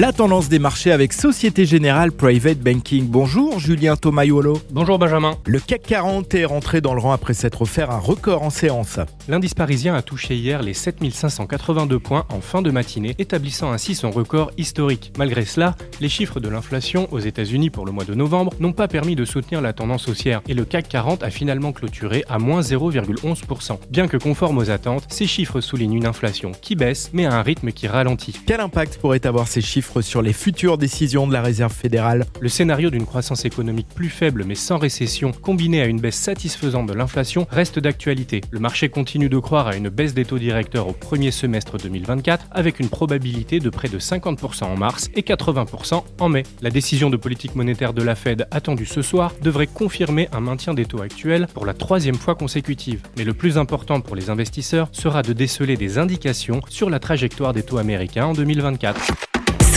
La tendance des marchés avec Société Générale Private Banking. Bonjour Julien Tomaiolo. Bonjour Benjamin. Le CAC 40 est rentré dans le rang après s'être offert un record en séance. L'indice parisien a touché hier les 7582 points en fin de matinée, établissant ainsi son record historique. Malgré cela, les chiffres de l'inflation aux États-Unis pour le mois de novembre n'ont pas permis de soutenir la tendance haussière et le CAC 40 a finalement clôturé à moins 0,11%. Bien que conforme aux attentes, ces chiffres soulignent une inflation qui baisse mais à un rythme qui ralentit. Quel impact pourrait avoir ces chiffres sur les futures décisions de la Réserve fédérale. Le scénario d'une croissance économique plus faible mais sans récession, combiné à une baisse satisfaisante de l'inflation, reste d'actualité. Le marché continue de croire à une baisse des taux directeurs au premier semestre 2024, avec une probabilité de près de 50% en mars et 80% en mai. La décision de politique monétaire de la Fed attendue ce soir devrait confirmer un maintien des taux actuels pour la troisième fois consécutive. Mais le plus important pour les investisseurs sera de déceler des indications sur la trajectoire des taux américains en 2024.